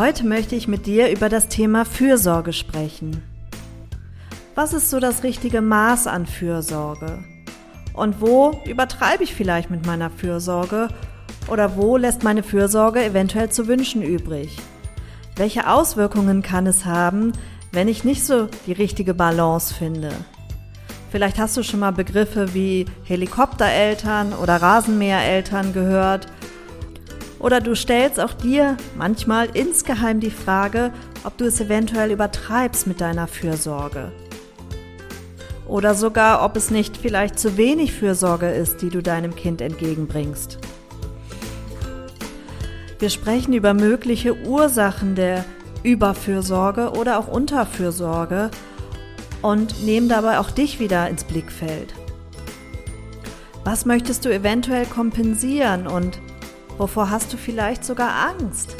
Heute möchte ich mit dir über das Thema Fürsorge sprechen. Was ist so das richtige Maß an Fürsorge? Und wo übertreibe ich vielleicht mit meiner Fürsorge? Oder wo lässt meine Fürsorge eventuell zu wünschen übrig? Welche Auswirkungen kann es haben, wenn ich nicht so die richtige Balance finde? Vielleicht hast du schon mal Begriffe wie Helikoptereltern oder Rasenmähereltern gehört – oder du stellst auch dir manchmal insgeheim die Frage, ob du es eventuell übertreibst mit deiner Fürsorge. Oder sogar, ob es nicht vielleicht zu wenig Fürsorge ist, die du deinem Kind entgegenbringst. Wir sprechen über mögliche Ursachen der Überfürsorge oder auch Unterfürsorge und nehmen dabei auch dich wieder ins Blickfeld. Was möchtest du eventuell kompensieren und Wovor hast du vielleicht sogar Angst?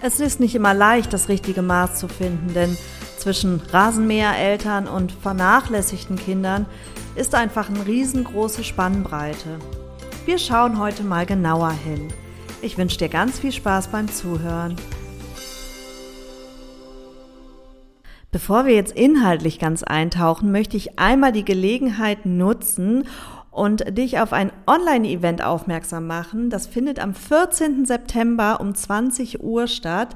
Es ist nicht immer leicht, das richtige Maß zu finden, denn zwischen Rasenmähereltern und vernachlässigten Kindern ist einfach eine riesengroße Spannbreite. Wir schauen heute mal genauer hin. Ich wünsche dir ganz viel Spaß beim Zuhören. Bevor wir jetzt inhaltlich ganz eintauchen, möchte ich einmal die Gelegenheit nutzen, und dich auf ein Online-Event aufmerksam machen. Das findet am 14. September um 20 Uhr statt.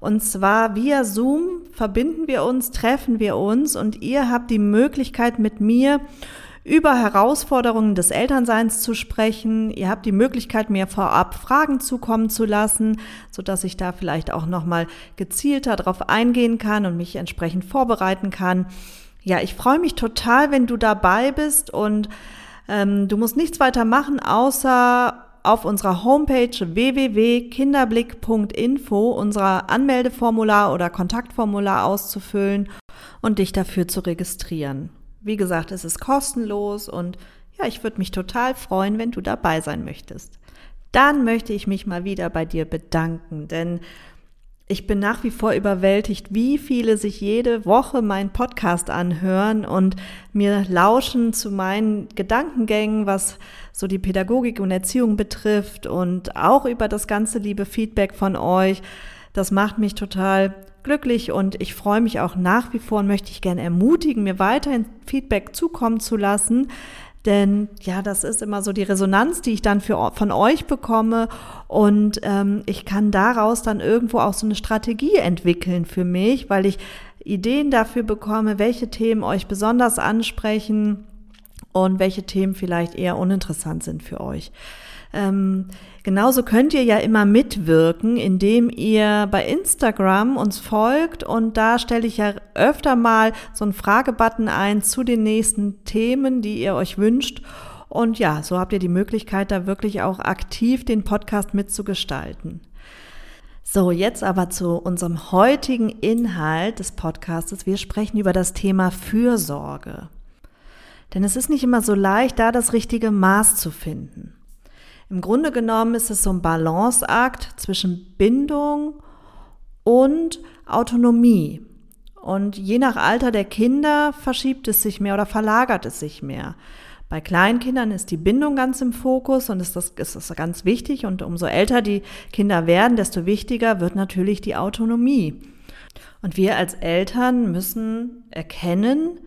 Und zwar via Zoom verbinden wir uns, treffen wir uns und ihr habt die Möglichkeit mit mir über Herausforderungen des Elternseins zu sprechen. Ihr habt die Möglichkeit, mir vorab Fragen zukommen zu lassen, so dass ich da vielleicht auch nochmal gezielter darauf eingehen kann und mich entsprechend vorbereiten kann. Ja, ich freue mich total, wenn du dabei bist und ähm, du musst nichts weiter machen, außer auf unserer Homepage www.kinderblick.info unser Anmeldeformular oder Kontaktformular auszufüllen und dich dafür zu registrieren. Wie gesagt, es ist kostenlos und ja, ich würde mich total freuen, wenn du dabei sein möchtest. Dann möchte ich mich mal wieder bei dir bedanken, denn ich bin nach wie vor überwältigt, wie viele sich jede Woche meinen Podcast anhören und mir lauschen zu meinen Gedankengängen, was so die Pädagogik und Erziehung betrifft und auch über das ganze liebe Feedback von euch. Das macht mich total glücklich und ich freue mich auch nach wie vor und möchte ich gerne ermutigen, mir weiterhin Feedback zukommen zu lassen. Denn ja, das ist immer so die Resonanz, die ich dann für, von euch bekomme. Und ähm, ich kann daraus dann irgendwo auch so eine Strategie entwickeln für mich, weil ich Ideen dafür bekomme, welche Themen euch besonders ansprechen und welche Themen vielleicht eher uninteressant sind für euch. Ähm, genauso könnt ihr ja immer mitwirken, indem ihr bei Instagram uns folgt und da stelle ich ja öfter mal so einen Fragebutton ein zu den nächsten Themen, die ihr euch wünscht. Und ja, so habt ihr die Möglichkeit, da wirklich auch aktiv den Podcast mitzugestalten. So, jetzt aber zu unserem heutigen Inhalt des Podcastes. Wir sprechen über das Thema Fürsorge. Denn es ist nicht immer so leicht, da das richtige Maß zu finden. Im Grunde genommen ist es so ein Balanceakt zwischen Bindung und Autonomie. Und je nach Alter der Kinder verschiebt es sich mehr oder verlagert es sich mehr. Bei Kleinkindern ist die Bindung ganz im Fokus und ist das, ist das ganz wichtig. Und umso älter die Kinder werden, desto wichtiger wird natürlich die Autonomie. Und wir als Eltern müssen erkennen,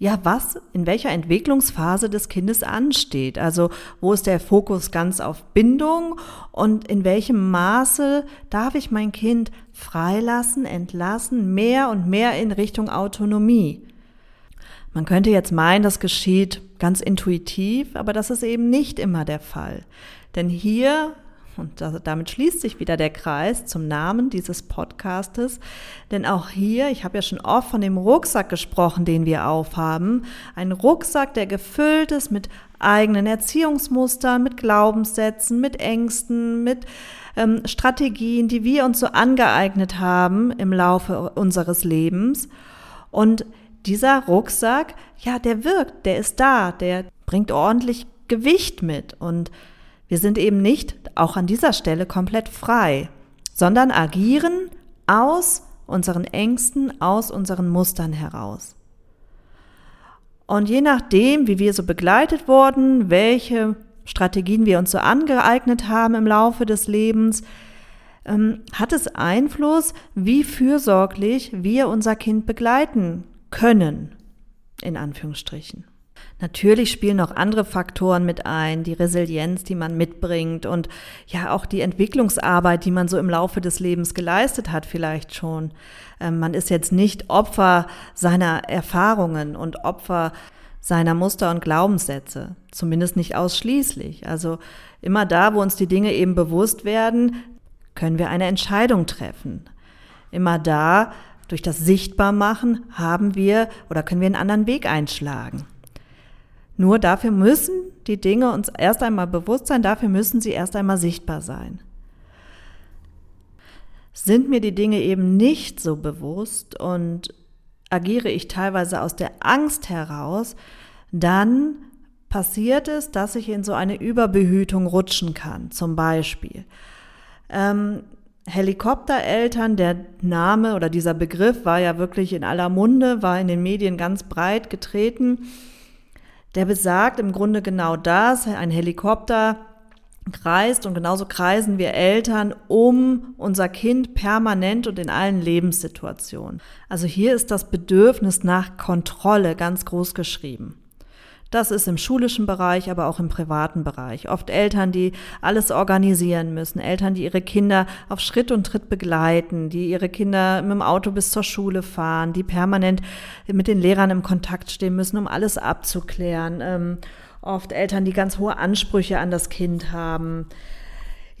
ja, was in welcher Entwicklungsphase des Kindes ansteht. Also wo ist der Fokus ganz auf Bindung und in welchem Maße darf ich mein Kind freilassen, entlassen, mehr und mehr in Richtung Autonomie. Man könnte jetzt meinen, das geschieht ganz intuitiv, aber das ist eben nicht immer der Fall. Denn hier und damit schließt sich wieder der Kreis zum Namen dieses Podcastes, denn auch hier, ich habe ja schon oft von dem Rucksack gesprochen, den wir aufhaben, ein Rucksack, der gefüllt ist mit eigenen Erziehungsmustern, mit Glaubenssätzen, mit Ängsten, mit ähm, Strategien, die wir uns so angeeignet haben im Laufe unseres Lebens. Und dieser Rucksack, ja, der wirkt, der ist da, der bringt ordentlich Gewicht mit. Und wir sind eben nicht auch an dieser Stelle komplett frei, sondern agieren aus unseren Ängsten, aus unseren Mustern heraus. Und je nachdem, wie wir so begleitet wurden, welche Strategien wir uns so angeeignet haben im Laufe des Lebens, ähm, hat es Einfluss, wie fürsorglich wir unser Kind begleiten können, in Anführungsstrichen. Natürlich spielen noch andere Faktoren mit ein, die Resilienz, die man mitbringt und ja auch die Entwicklungsarbeit, die man so im Laufe des Lebens geleistet hat, vielleicht schon. Ähm, man ist jetzt nicht Opfer seiner Erfahrungen und Opfer seiner Muster und Glaubenssätze, zumindest nicht ausschließlich. Also immer da, wo uns die Dinge eben bewusst werden, können wir eine Entscheidung treffen. Immer da, durch das Sichtbarmachen, haben wir oder können wir einen anderen Weg einschlagen. Nur dafür müssen die Dinge uns erst einmal bewusst sein, dafür müssen sie erst einmal sichtbar sein. Sind mir die Dinge eben nicht so bewusst und agiere ich teilweise aus der Angst heraus, dann passiert es, dass ich in so eine Überbehütung rutschen kann, zum Beispiel. Ähm, Helikoptereltern, der Name oder dieser Begriff war ja wirklich in aller Munde, war in den Medien ganz breit getreten der besagt im Grunde genau das. Ein Helikopter kreist und genauso kreisen wir Eltern um unser Kind permanent und in allen Lebenssituationen. Also hier ist das Bedürfnis nach Kontrolle ganz groß geschrieben. Das ist im schulischen Bereich, aber auch im privaten Bereich. Oft Eltern, die alles organisieren müssen, Eltern, die ihre Kinder auf Schritt und Tritt begleiten, die ihre Kinder mit dem Auto bis zur Schule fahren, die permanent mit den Lehrern im Kontakt stehen müssen, um alles abzuklären. Ähm, oft Eltern, die ganz hohe Ansprüche an das Kind haben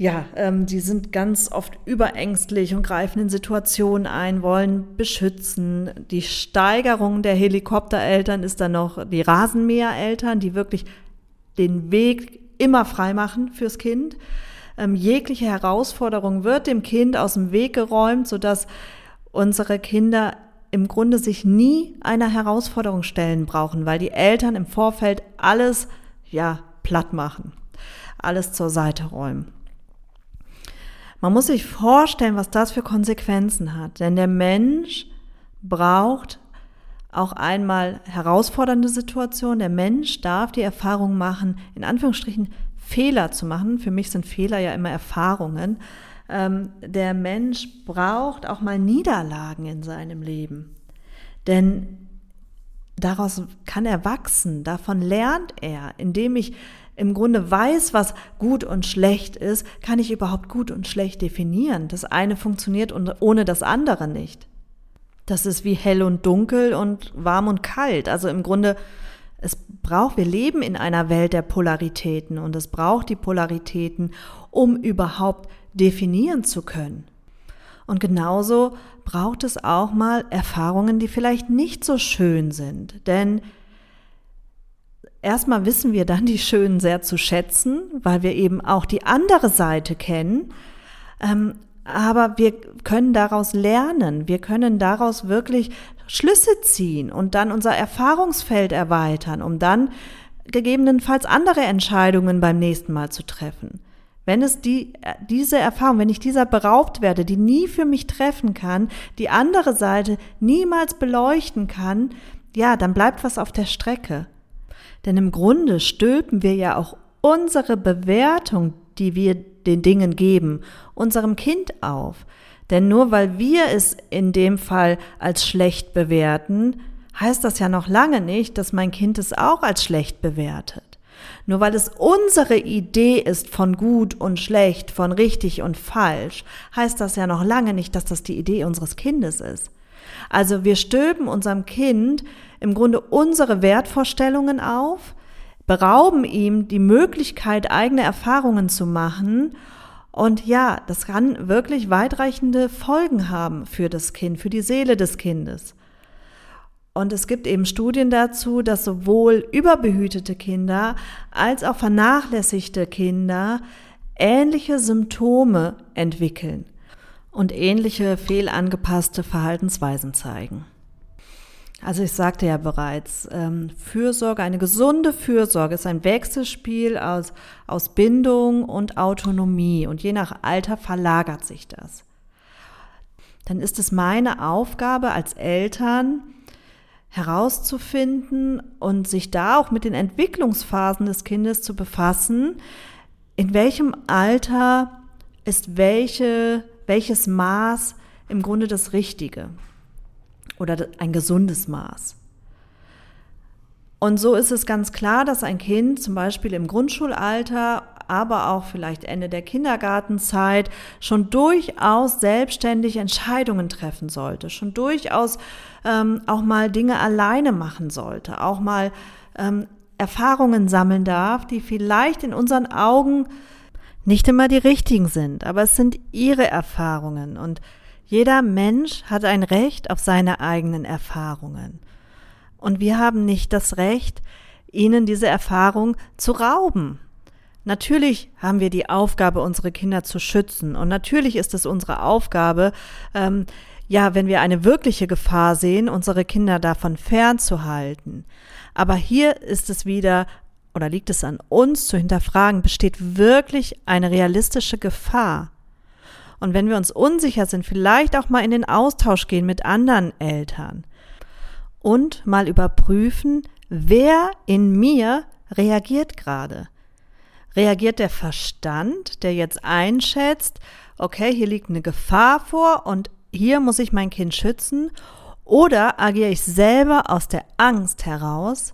ja, ähm, die sind ganz oft überängstlich und greifen in Situationen ein, wollen beschützen. Die Steigerung der Helikoptereltern ist dann noch die Rasenmähereltern, die wirklich den Weg immer frei machen fürs Kind. Ähm, jegliche Herausforderung wird dem Kind aus dem Weg geräumt, sodass unsere Kinder im Grunde sich nie einer Herausforderung stellen brauchen, weil die Eltern im Vorfeld alles, ja, platt machen, alles zur Seite räumen. Man muss sich vorstellen, was das für Konsequenzen hat. Denn der Mensch braucht auch einmal herausfordernde Situationen. Der Mensch darf die Erfahrung machen, in Anführungsstrichen Fehler zu machen. Für mich sind Fehler ja immer Erfahrungen. Ähm, der Mensch braucht auch mal Niederlagen in seinem Leben. Denn daraus kann er wachsen, davon lernt er, indem ich im Grunde weiß, was gut und schlecht ist, kann ich überhaupt gut und schlecht definieren. Das eine funktioniert ohne das andere nicht. Das ist wie hell und dunkel und warm und kalt. Also im Grunde, es braucht, wir leben in einer Welt der Polaritäten und es braucht die Polaritäten, um überhaupt definieren zu können. Und genauso braucht es auch mal Erfahrungen, die vielleicht nicht so schön sind. Denn erstmal wissen wir dann die Schönen sehr zu schätzen, weil wir eben auch die andere Seite kennen. Ähm, aber wir können daraus lernen, wir können daraus wirklich Schlüsse ziehen und dann unser Erfahrungsfeld erweitern, um dann gegebenenfalls andere Entscheidungen beim nächsten Mal zu treffen. Wenn es die, diese Erfahrung, wenn ich dieser beraubt werde, die nie für mich treffen kann, die andere Seite niemals beleuchten kann, ja, dann bleibt was auf der Strecke. Denn im Grunde stülpen wir ja auch unsere Bewertung, die wir den Dingen geben, unserem Kind auf. Denn nur weil wir es in dem Fall als schlecht bewerten, heißt das ja noch lange nicht, dass mein Kind es auch als schlecht bewertet. Nur weil es unsere Idee ist von gut und schlecht, von richtig und falsch, heißt das ja noch lange nicht, dass das die Idee unseres Kindes ist. Also wir stülpen unserem Kind im Grunde unsere Wertvorstellungen auf, berauben ihm die Möglichkeit, eigene Erfahrungen zu machen Und ja, das kann wirklich weitreichende Folgen haben für das Kind, für die Seele des Kindes. Und es gibt eben Studien dazu, dass sowohl überbehütete Kinder als auch vernachlässigte Kinder ähnliche Symptome entwickeln und ähnliche fehlangepasste Verhaltensweisen zeigen. Also ich sagte ja bereits, ähm, Fürsorge, eine gesunde Fürsorge ist ein Wechselspiel aus, aus Bindung und Autonomie und je nach Alter verlagert sich das. Dann ist es meine Aufgabe als Eltern herauszufinden und sich da auch mit den Entwicklungsphasen des Kindes zu befassen, in welchem Alter ist welche, welches Maß im Grunde das Richtige oder ein gesundes Maß. Und so ist es ganz klar, dass ein Kind zum Beispiel im Grundschulalter, aber auch vielleicht Ende der Kindergartenzeit schon durchaus selbstständig Entscheidungen treffen sollte, schon durchaus ähm, auch mal Dinge alleine machen sollte, auch mal ähm, Erfahrungen sammeln darf, die vielleicht in unseren Augen nicht immer die richtigen sind, aber es sind ihre Erfahrungen und jeder Mensch hat ein Recht auf seine eigenen Erfahrungen. Und wir haben nicht das Recht, ihnen diese Erfahrung zu rauben. Natürlich haben wir die Aufgabe, unsere Kinder zu schützen. Und natürlich ist es unsere Aufgabe, ähm, ja, wenn wir eine wirkliche Gefahr sehen, unsere Kinder davon fernzuhalten. Aber hier ist es wieder oder liegt es an uns zu hinterfragen, besteht wirklich eine realistische Gefahr? Und wenn wir uns unsicher sind, vielleicht auch mal in den Austausch gehen mit anderen Eltern und mal überprüfen, wer in mir reagiert gerade. Reagiert der Verstand, der jetzt einschätzt, okay, hier liegt eine Gefahr vor und hier muss ich mein Kind schützen, oder agiere ich selber aus der Angst heraus,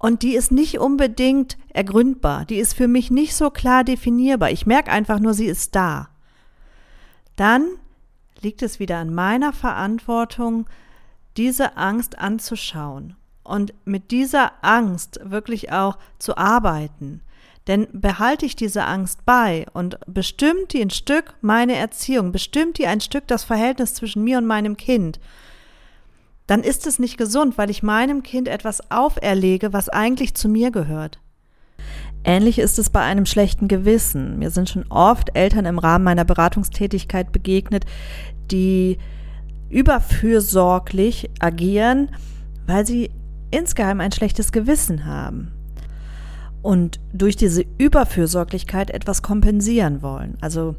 und die ist nicht unbedingt ergründbar. Die ist für mich nicht so klar definierbar. Ich merke einfach nur, sie ist da. Dann liegt es wieder an meiner Verantwortung, diese Angst anzuschauen und mit dieser Angst wirklich auch zu arbeiten. Denn behalte ich diese Angst bei und bestimmt die ein Stück meine Erziehung, bestimmt die ein Stück das Verhältnis zwischen mir und meinem Kind, dann ist es nicht gesund, weil ich meinem Kind etwas auferlege, was eigentlich zu mir gehört. Ähnlich ist es bei einem schlechten Gewissen. Mir sind schon oft Eltern im Rahmen meiner Beratungstätigkeit begegnet, die überfürsorglich agieren, weil sie insgeheim ein schlechtes Gewissen haben und durch diese Überfürsorglichkeit etwas kompensieren wollen. Also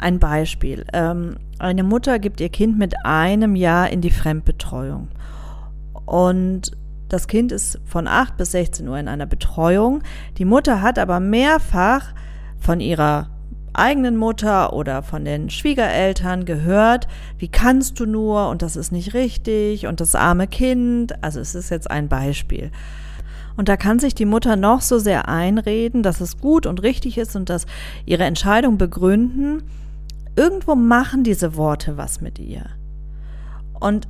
ein Beispiel. Ähm, eine Mutter gibt ihr Kind mit einem Jahr in die Fremdbetreuung. Und das Kind ist von 8 bis 16 Uhr in einer Betreuung. Die Mutter hat aber mehrfach von ihrer eigenen Mutter oder von den Schwiegereltern gehört, wie kannst du nur und das ist nicht richtig und das arme Kind. Also es ist jetzt ein Beispiel. Und da kann sich die Mutter noch so sehr einreden, dass es gut und richtig ist und dass ihre Entscheidung begründen irgendwo machen diese Worte was mit ihr. Und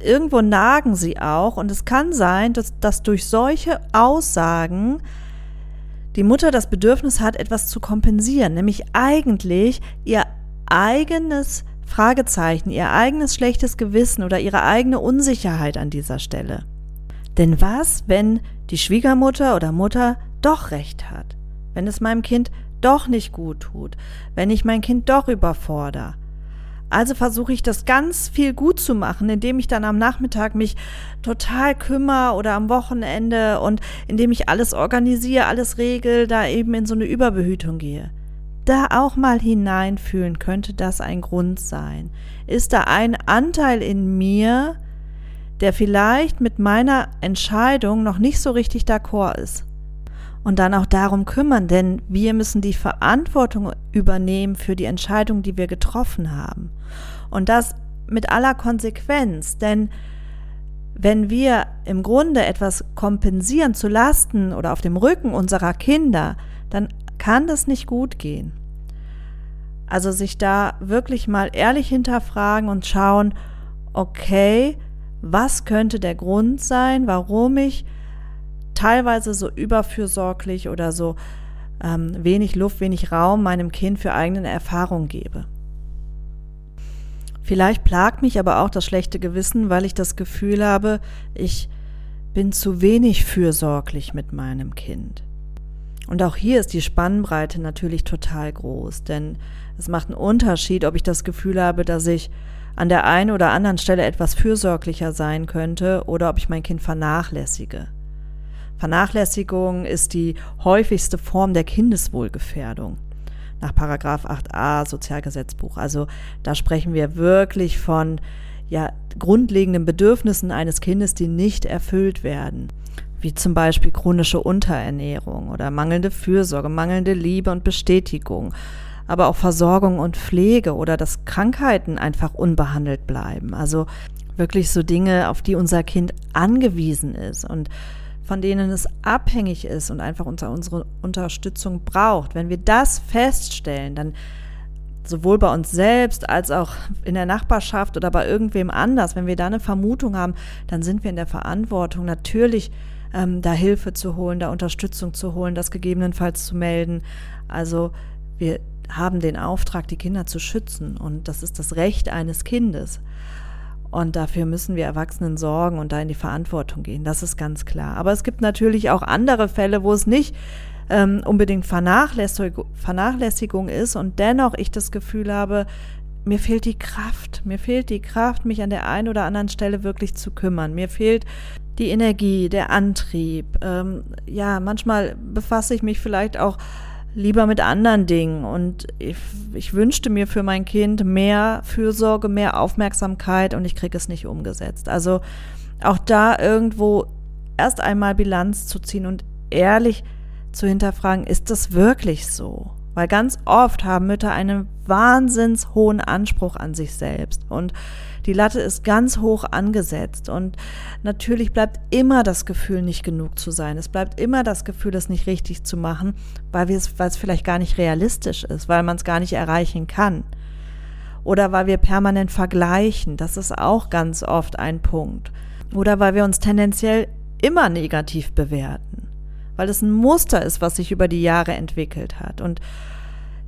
irgendwo nagen sie auch. Und es kann sein, dass, dass durch solche Aussagen die Mutter das Bedürfnis hat, etwas zu kompensieren, nämlich eigentlich ihr eigenes Fragezeichen, ihr eigenes schlechtes Gewissen oder ihre eigene Unsicherheit an dieser Stelle. Denn was, wenn die Schwiegermutter oder Mutter doch recht hat? Wenn es meinem Kind doch nicht gut tut, wenn ich mein Kind doch überfordere. Also versuche ich das ganz viel gut zu machen, indem ich dann am Nachmittag mich total kümmere oder am Wochenende und indem ich alles organisiere, alles regel, da eben in so eine Überbehütung gehe. Da auch mal hineinfühlen, könnte das ein Grund sein. Ist da ein Anteil in mir, der vielleicht mit meiner Entscheidung noch nicht so richtig d'accord ist? Und dann auch darum kümmern, denn wir müssen die Verantwortung übernehmen für die Entscheidung, die wir getroffen haben. Und das mit aller Konsequenz, denn wenn wir im Grunde etwas kompensieren zu Lasten oder auf dem Rücken unserer Kinder, dann kann das nicht gut gehen. Also sich da wirklich mal ehrlich hinterfragen und schauen, okay, was könnte der Grund sein, warum ich teilweise so überfürsorglich oder so ähm, wenig Luft, wenig Raum meinem Kind für eigene Erfahrungen gebe. Vielleicht plagt mich aber auch das schlechte Gewissen, weil ich das Gefühl habe, ich bin zu wenig fürsorglich mit meinem Kind. Und auch hier ist die Spannbreite natürlich total groß, denn es macht einen Unterschied, ob ich das Gefühl habe, dass ich an der einen oder anderen Stelle etwas fürsorglicher sein könnte oder ob ich mein Kind vernachlässige. Vernachlässigung ist die häufigste Form der Kindeswohlgefährdung nach Paragraph 8a Sozialgesetzbuch. Also da sprechen wir wirklich von ja, grundlegenden Bedürfnissen eines Kindes, die nicht erfüllt werden wie zum Beispiel chronische Unterernährung oder mangelnde Fürsorge, mangelnde Liebe und Bestätigung, aber auch Versorgung und Pflege oder dass Krankheiten einfach unbehandelt bleiben. Also wirklich so Dinge, auf die unser Kind angewiesen ist und von denen es abhängig ist und einfach unsere Unterstützung braucht. Wenn wir das feststellen, dann sowohl bei uns selbst als auch in der Nachbarschaft oder bei irgendwem anders, wenn wir da eine Vermutung haben, dann sind wir in der Verantwortung, natürlich ähm, da Hilfe zu holen, da Unterstützung zu holen, das gegebenenfalls zu melden. Also wir haben den Auftrag, die Kinder zu schützen und das ist das Recht eines Kindes. Und dafür müssen wir Erwachsenen sorgen und da in die Verantwortung gehen. Das ist ganz klar. Aber es gibt natürlich auch andere Fälle, wo es nicht ähm, unbedingt Vernachlässigung, Vernachlässigung ist und dennoch ich das Gefühl habe, mir fehlt die Kraft. Mir fehlt die Kraft, mich an der einen oder anderen Stelle wirklich zu kümmern. Mir fehlt die Energie, der Antrieb. Ähm, ja, manchmal befasse ich mich vielleicht auch lieber mit anderen Dingen und ich, ich, wünschte mir für mein Kind mehr Fürsorge, mehr Aufmerksamkeit und ich kriege es nicht umgesetzt. Also auch da irgendwo erst einmal Bilanz zu ziehen und ehrlich zu hinterfragen, ist das wirklich so? Weil ganz oft haben Mütter einen wahnsinns hohen Anspruch an sich selbst und die Latte ist ganz hoch angesetzt und natürlich bleibt immer das Gefühl, nicht genug zu sein. Es bleibt immer das Gefühl, es nicht richtig zu machen, weil, es, weil es vielleicht gar nicht realistisch ist, weil man es gar nicht erreichen kann. Oder weil wir permanent vergleichen. Das ist auch ganz oft ein Punkt. Oder weil wir uns tendenziell immer negativ bewerten weil es ein Muster ist, was sich über die Jahre entwickelt hat. Und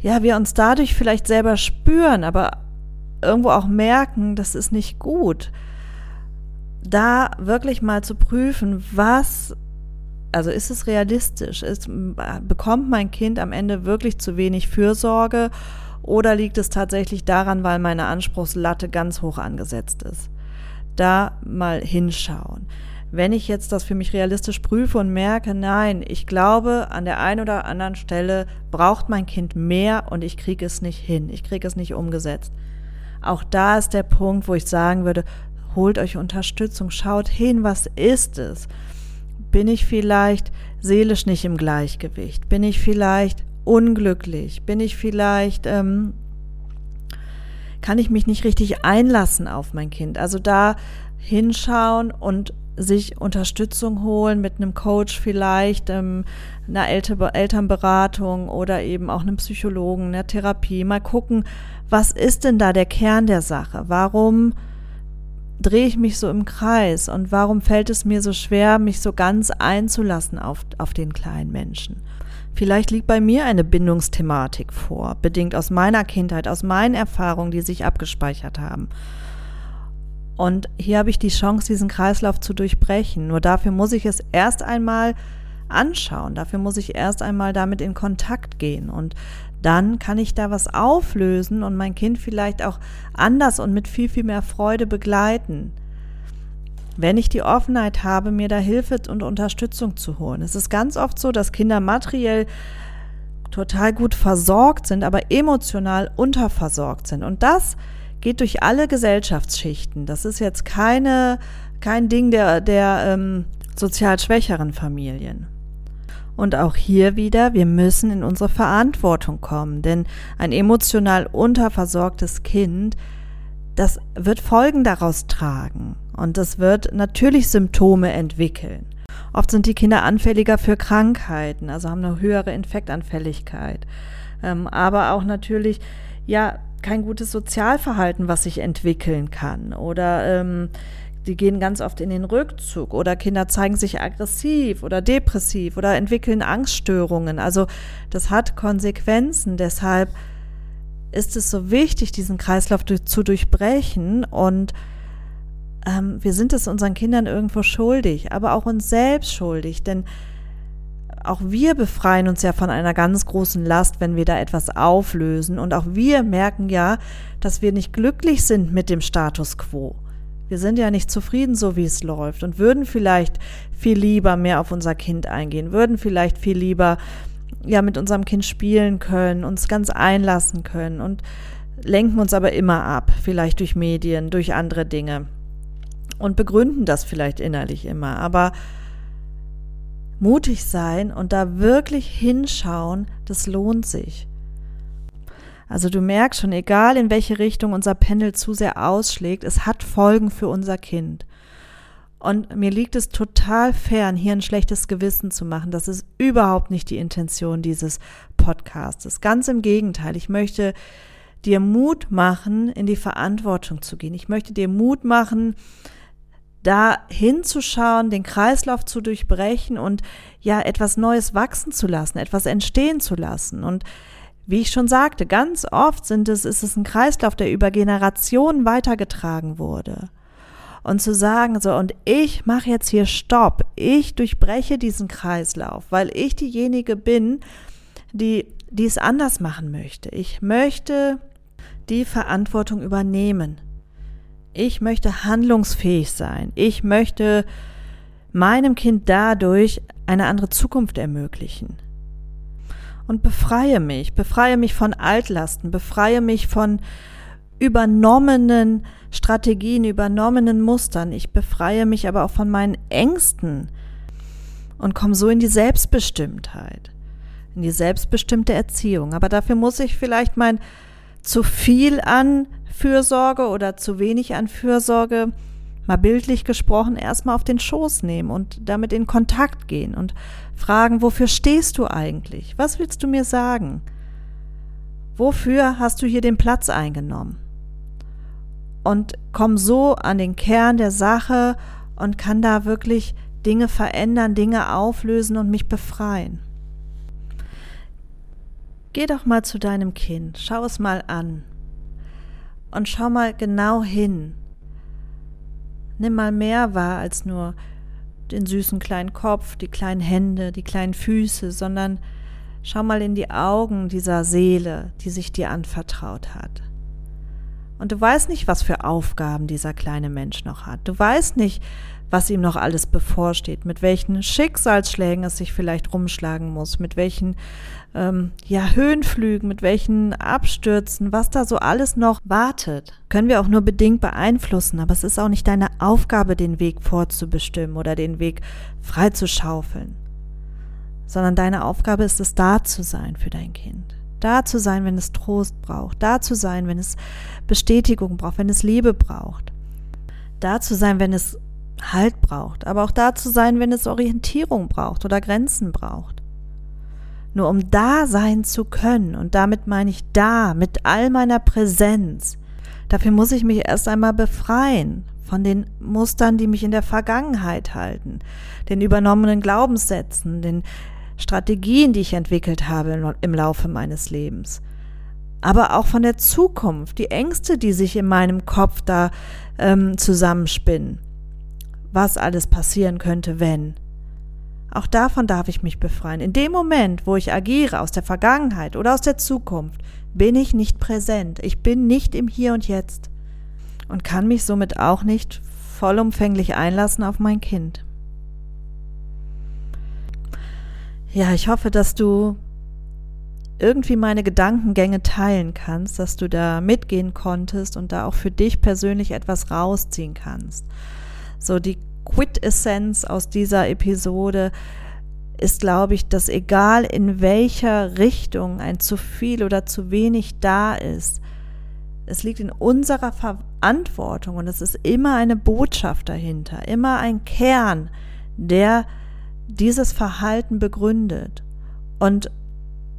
ja, wir uns dadurch vielleicht selber spüren, aber irgendwo auch merken, das ist nicht gut. Da wirklich mal zu prüfen, was, also ist es realistisch? Ist, bekommt mein Kind am Ende wirklich zu wenig Fürsorge oder liegt es tatsächlich daran, weil meine Anspruchslatte ganz hoch angesetzt ist? Da mal hinschauen wenn ich jetzt das für mich realistisch prüfe und merke, nein, ich glaube, an der einen oder anderen Stelle braucht mein Kind mehr und ich kriege es nicht hin, ich kriege es nicht umgesetzt. Auch da ist der Punkt, wo ich sagen würde, holt euch Unterstützung, schaut hin, was ist es? Bin ich vielleicht seelisch nicht im Gleichgewicht? Bin ich vielleicht unglücklich? Bin ich vielleicht, ähm, kann ich mich nicht richtig einlassen auf mein Kind? Also da hinschauen und sich Unterstützung holen mit einem Coach vielleicht, ähm, einer Elter Elternberatung oder eben auch einem Psychologen, einer Therapie. Mal gucken, was ist denn da der Kern der Sache? Warum drehe ich mich so im Kreis und warum fällt es mir so schwer, mich so ganz einzulassen auf, auf den kleinen Menschen? Vielleicht liegt bei mir eine Bindungsthematik vor, bedingt aus meiner Kindheit, aus meinen Erfahrungen, die sich abgespeichert haben. Und hier habe ich die Chance, diesen Kreislauf zu durchbrechen. Nur dafür muss ich es erst einmal anschauen. Dafür muss ich erst einmal damit in Kontakt gehen. Und dann kann ich da was auflösen und mein Kind vielleicht auch anders und mit viel, viel mehr Freude begleiten. Wenn ich die Offenheit habe, mir da Hilfe und Unterstützung zu holen. Es ist ganz oft so, dass Kinder materiell total gut versorgt sind, aber emotional unterversorgt sind. Und das geht durch alle Gesellschaftsschichten. Das ist jetzt keine, kein Ding der, der ähm, sozial schwächeren Familien. Und auch hier wieder, wir müssen in unsere Verantwortung kommen, denn ein emotional unterversorgtes Kind, das wird Folgen daraus tragen und das wird natürlich Symptome entwickeln. Oft sind die Kinder anfälliger für Krankheiten, also haben eine höhere Infektanfälligkeit, ähm, aber auch natürlich, ja, kein gutes Sozialverhalten, was sich entwickeln kann oder ähm, die gehen ganz oft in den Rückzug oder Kinder zeigen sich aggressiv oder depressiv oder entwickeln Angststörungen. Also das hat Konsequenzen. Deshalb ist es so wichtig, diesen Kreislauf zu durchbrechen und ähm, wir sind es unseren Kindern irgendwo schuldig, aber auch uns selbst schuldig, denn auch wir befreien uns ja von einer ganz großen Last, wenn wir da etwas auflösen. Und auch wir merken ja, dass wir nicht glücklich sind mit dem Status quo. Wir sind ja nicht zufrieden, so wie es läuft und würden vielleicht viel lieber mehr auf unser Kind eingehen, würden vielleicht viel lieber ja mit unserem Kind spielen können, uns ganz einlassen können und lenken uns aber immer ab, vielleicht durch Medien, durch andere Dinge und begründen das vielleicht innerlich immer, aber mutig sein und da wirklich hinschauen, das lohnt sich. Also du merkst schon, egal in welche Richtung unser Pendel zu sehr ausschlägt, es hat Folgen für unser Kind. Und mir liegt es total fern, hier ein schlechtes Gewissen zu machen. Das ist überhaupt nicht die Intention dieses Podcasts. Ganz im Gegenteil. Ich möchte dir Mut machen, in die Verantwortung zu gehen. Ich möchte dir Mut machen, da hinzuschauen, den Kreislauf zu durchbrechen und ja, etwas Neues wachsen zu lassen, etwas entstehen zu lassen. Und wie ich schon sagte, ganz oft sind es, ist es ein Kreislauf, der über Generationen weitergetragen wurde. Und zu sagen, so, und ich mache jetzt hier Stopp, ich durchbreche diesen Kreislauf, weil ich diejenige bin, die, die es anders machen möchte. Ich möchte die Verantwortung übernehmen. Ich möchte handlungsfähig sein. Ich möchte meinem Kind dadurch eine andere Zukunft ermöglichen und befreie mich, befreie mich von Altlasten, befreie mich von übernommenen Strategien, übernommenen Mustern. Ich befreie mich aber auch von meinen Ängsten und komme so in die Selbstbestimmtheit, in die selbstbestimmte Erziehung. Aber dafür muss ich vielleicht mein zu viel an Fürsorge oder zu wenig an Fürsorge mal bildlich gesprochen, erstmal auf den Schoß nehmen und damit in Kontakt gehen und fragen, wofür stehst du eigentlich? Was willst du mir sagen? Wofür hast du hier den Platz eingenommen? Und komm so an den Kern der Sache und kann da wirklich Dinge verändern, Dinge auflösen und mich befreien. Geh doch mal zu deinem Kind, schau es mal an und schau mal genau hin, Nimm mal mehr wahr als nur den süßen kleinen Kopf, die kleinen Hände, die kleinen Füße, sondern schau mal in die Augen dieser Seele, die sich dir anvertraut hat. Und du weißt nicht, was für Aufgaben dieser kleine Mensch noch hat. Du weißt nicht, was ihm noch alles bevorsteht, mit welchen Schicksalsschlägen es sich vielleicht rumschlagen muss, mit welchen ähm, ja, Höhenflügen, mit welchen Abstürzen, was da so alles noch wartet, können wir auch nur bedingt beeinflussen. Aber es ist auch nicht deine Aufgabe, den Weg vorzubestimmen oder den Weg freizuschaufeln, sondern deine Aufgabe ist es, da zu sein für dein Kind. Da zu sein, wenn es Trost braucht, da zu sein, wenn es Bestätigung braucht, wenn es Liebe braucht, da zu sein, wenn es Halt braucht, aber auch da zu sein, wenn es Orientierung braucht oder Grenzen braucht. Nur um da sein zu können, und damit meine ich da, mit all meiner Präsenz, dafür muss ich mich erst einmal befreien von den Mustern, die mich in der Vergangenheit halten, den übernommenen Glaubenssätzen, den Strategien, die ich entwickelt habe im Laufe meines Lebens. Aber auch von der Zukunft, die Ängste, die sich in meinem Kopf da ähm, zusammenspinnen was alles passieren könnte, wenn. Auch davon darf ich mich befreien. In dem Moment, wo ich agiere aus der Vergangenheit oder aus der Zukunft, bin ich nicht präsent. Ich bin nicht im Hier und Jetzt und kann mich somit auch nicht vollumfänglich einlassen auf mein Kind. Ja, ich hoffe, dass du irgendwie meine Gedankengänge teilen kannst, dass du da mitgehen konntest und da auch für dich persönlich etwas rausziehen kannst. So die Quit-Essenz aus dieser Episode ist, glaube ich, dass egal in welcher Richtung ein zu viel oder zu wenig da ist, es liegt in unserer Verantwortung und es ist immer eine Botschaft dahinter, immer ein Kern, der dieses Verhalten begründet. Und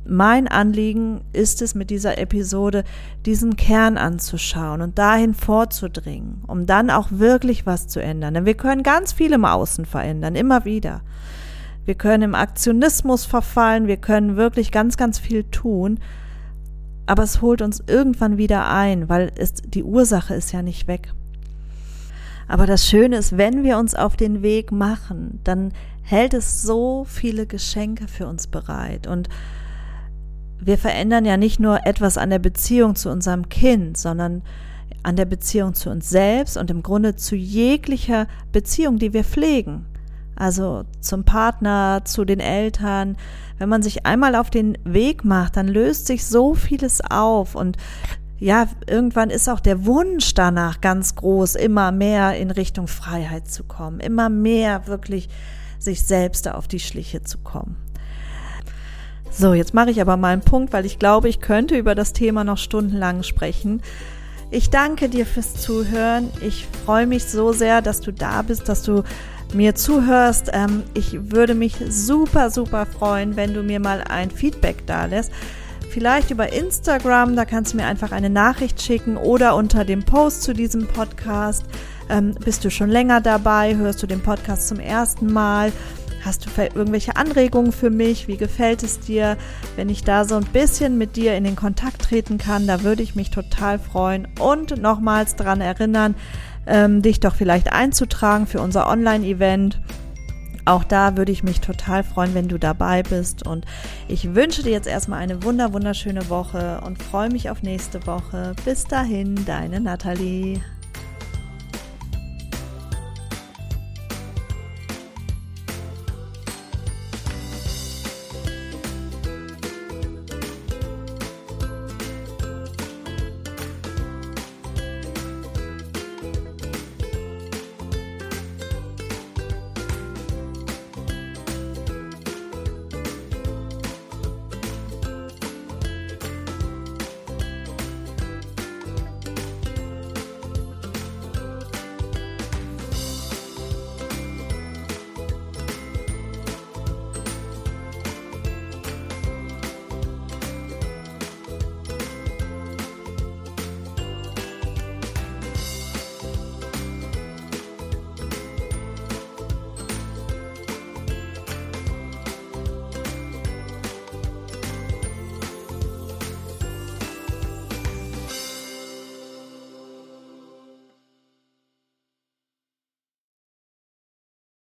mein Anliegen ist es mit dieser Episode, diesen Kern anzuschauen und dahin vorzudringen, um dann auch wirklich was zu ändern. Denn wir können ganz viel im Außen verändern, immer wieder. Wir können im Aktionismus verfallen, wir können wirklich ganz, ganz viel tun, aber es holt uns irgendwann wieder ein, weil es, die Ursache ist ja nicht weg. Aber das Schöne ist, wenn wir uns auf den Weg machen, dann hält es so viele Geschenke für uns bereit und wir verändern ja nicht nur etwas an der Beziehung zu unserem Kind, sondern an der Beziehung zu uns selbst und im Grunde zu jeglicher Beziehung, die wir pflegen. Also zum Partner, zu den Eltern. Wenn man sich einmal auf den Weg macht, dann löst sich so vieles auf und ja, irgendwann ist auch der Wunsch danach ganz groß, immer mehr in Richtung Freiheit zu kommen, immer mehr wirklich sich selbst auf die Schliche zu kommen. So, jetzt mache ich aber mal einen Punkt, weil ich glaube, ich könnte über das Thema noch stundenlang sprechen. Ich danke dir fürs Zuhören. Ich freue mich so sehr, dass du da bist, dass du mir zuhörst. Ähm, ich würde mich super, super freuen, wenn du mir mal ein Feedback da lässt. Vielleicht über Instagram, da kannst du mir einfach eine Nachricht schicken oder unter dem Post zu diesem Podcast. Ähm, bist du schon länger dabei? Hörst du den Podcast zum ersten Mal? Hast du irgendwelche Anregungen für mich? Wie gefällt es dir, wenn ich da so ein bisschen mit dir in den Kontakt treten kann? Da würde ich mich total freuen und nochmals daran erinnern, ähm, dich doch vielleicht einzutragen für unser Online-Event. Auch da würde ich mich total freuen, wenn du dabei bist. Und ich wünsche dir jetzt erstmal eine wunder, wunderschöne Woche und freue mich auf nächste Woche. Bis dahin, deine Nathalie.